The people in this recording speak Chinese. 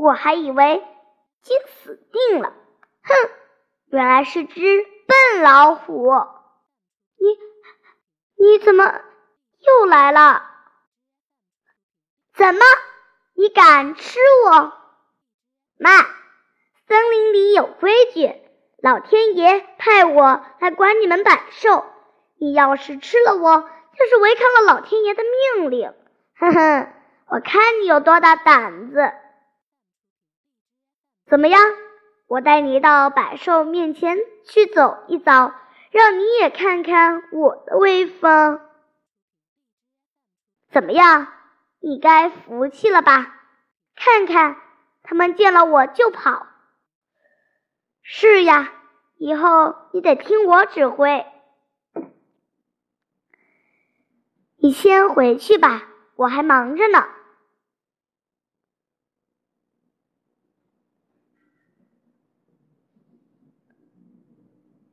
我还以为鸡死定了。哼，原来是只笨老虎。你你怎么又来了？怎么，你敢吃我？慢，森林里有规矩，老天爷派我来管你们百兽。你要是吃了我，就是违抗了老天爷的命令。哼哼，我看你有多大胆子！怎么样？我带你到百兽面前去走一遭，让你也看看我的威风。怎么样？你该服气了吧？看看，他们见了我就跑。是呀，以后你得听我指挥。你先回去吧，我还忙着呢。